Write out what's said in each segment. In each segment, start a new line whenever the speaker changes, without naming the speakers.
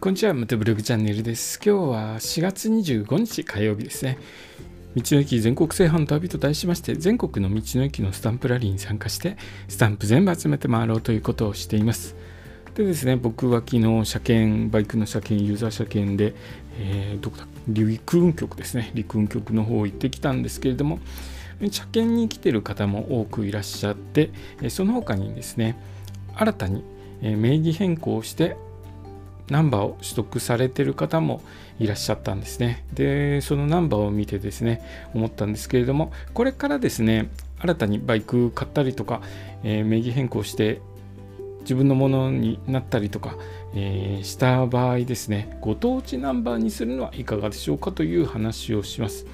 こんにちは、ムテブログチャンネルです。今日は4月25日火曜日ですね。道の駅全国制覇の旅と題しまして、全国の道の駅のスタンプラリーに参加して、スタンプ全部集めて回ろうということをしています。でですね、僕は昨日、車検、バイクの車検、ユーザー車検で、えー、どこだ、陸運局ですね、陸運局の方行ってきたんですけれども、車検に来てる方も多くいらっしゃって、その他にですね、新たに名義変更してナンバーを取得されてる方もいらっしゃったんですね。で、そのナンバーを見てですね、思ったんですけれども、これからですね、新たにバイク買ったりとか、えー、名義変更して自分のものになったりとか、えー、した場合ですね、ご当地ナンバーにするのはいかがでしょうかという話をします。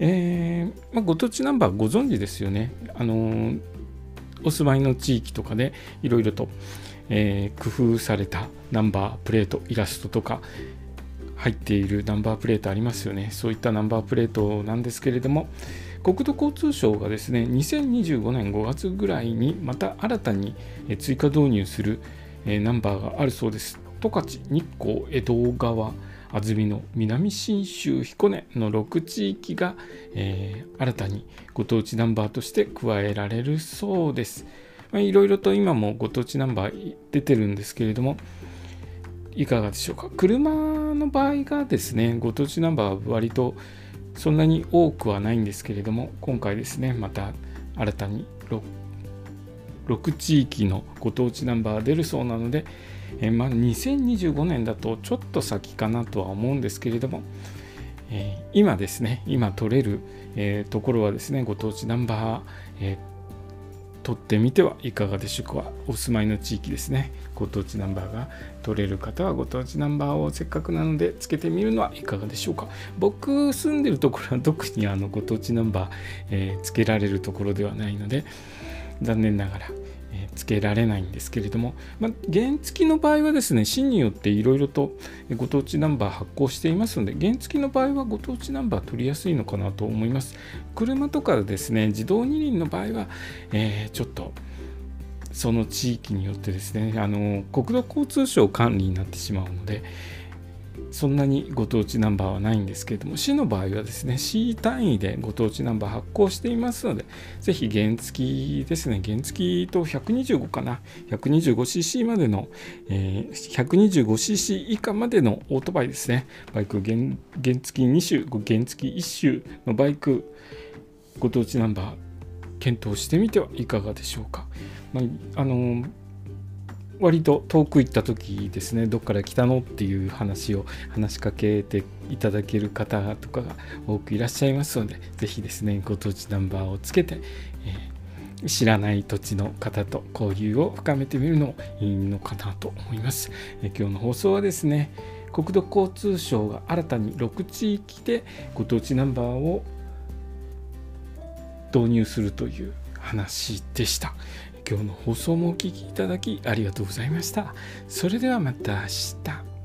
えー、まあ、ご当地ナンバーご存知ですよね。あのー、お住まいの地域とかでいろいろと、えー、工夫されたナンバープレートイラストとか入っているナンバープレートありますよね。そういったナンバープレートなんですけれども国土交通省がですね2025年5月ぐらいにまた新たに追加導入するナンバーがあるそうです。十勝日光江戸川安曇野南信州彦根の6地域が、えー、新たにご当地ナンバーとして加えられるそうです。いろいろと今もご当地ナンバー出てるんですけれども、いかがでしょうか？車の場合がですね、ご当地ナンバーは割とそんなに多くはないんですけれども、今回ですね、また新たに 6, 6地域のご当地ナンバー出るそうなので、えまあ、2025年だとちょっと先かなとは思うんですけれども、えー、今ですね、今取れる、えー、ところはですね、ご当地ナンバー、え取ってみてはいかがでしょうか。お住まいの地域ですね。ご当地ナンバーが取れる方はご当地ナンバーをせっかくなのでつけてみるのはいかがでしょうか。僕住んでるところは特にあのご当地ナンバー、えー、つけられるところではないので残念ながらつけられないんですけれども、まあ、原付の場合はですね、市によっていろいろとご当地ナンバー発行していますので、原付の場合はご当地ナンバー取りやすいのかなと思います。車とかですね、自動二輪の場合は、えー、ちょっとその地域によってですね、あの国土交通省管理になってしまうので、そんなにご当地ナンバーはないんですけれども、市の場合はですね、市単位でご当地ナンバー発行していますので、ぜひ原付ですね、原付と125かな、125cc までの、えー、125cc 以下までのオートバイですね、バイク原原付2種、原付1種のバイク、ご当地ナンバー、検討してみてはいかがでしょうか。まあ、あの割と遠く行った時ですねどっから来たのっていう話を話しかけていただける方とかが多くいらっしゃいますので是非ですねご当地ナンバーをつけて、えー、知らない土地の方と交流を深めてみるのもいいのかなと思います、え、今日の放送はですね国土交通省が新たに6地域でご当地ナンバーを導入するという話でした。今日の放送もお聴きいただきありがとうございました。それではまた明日。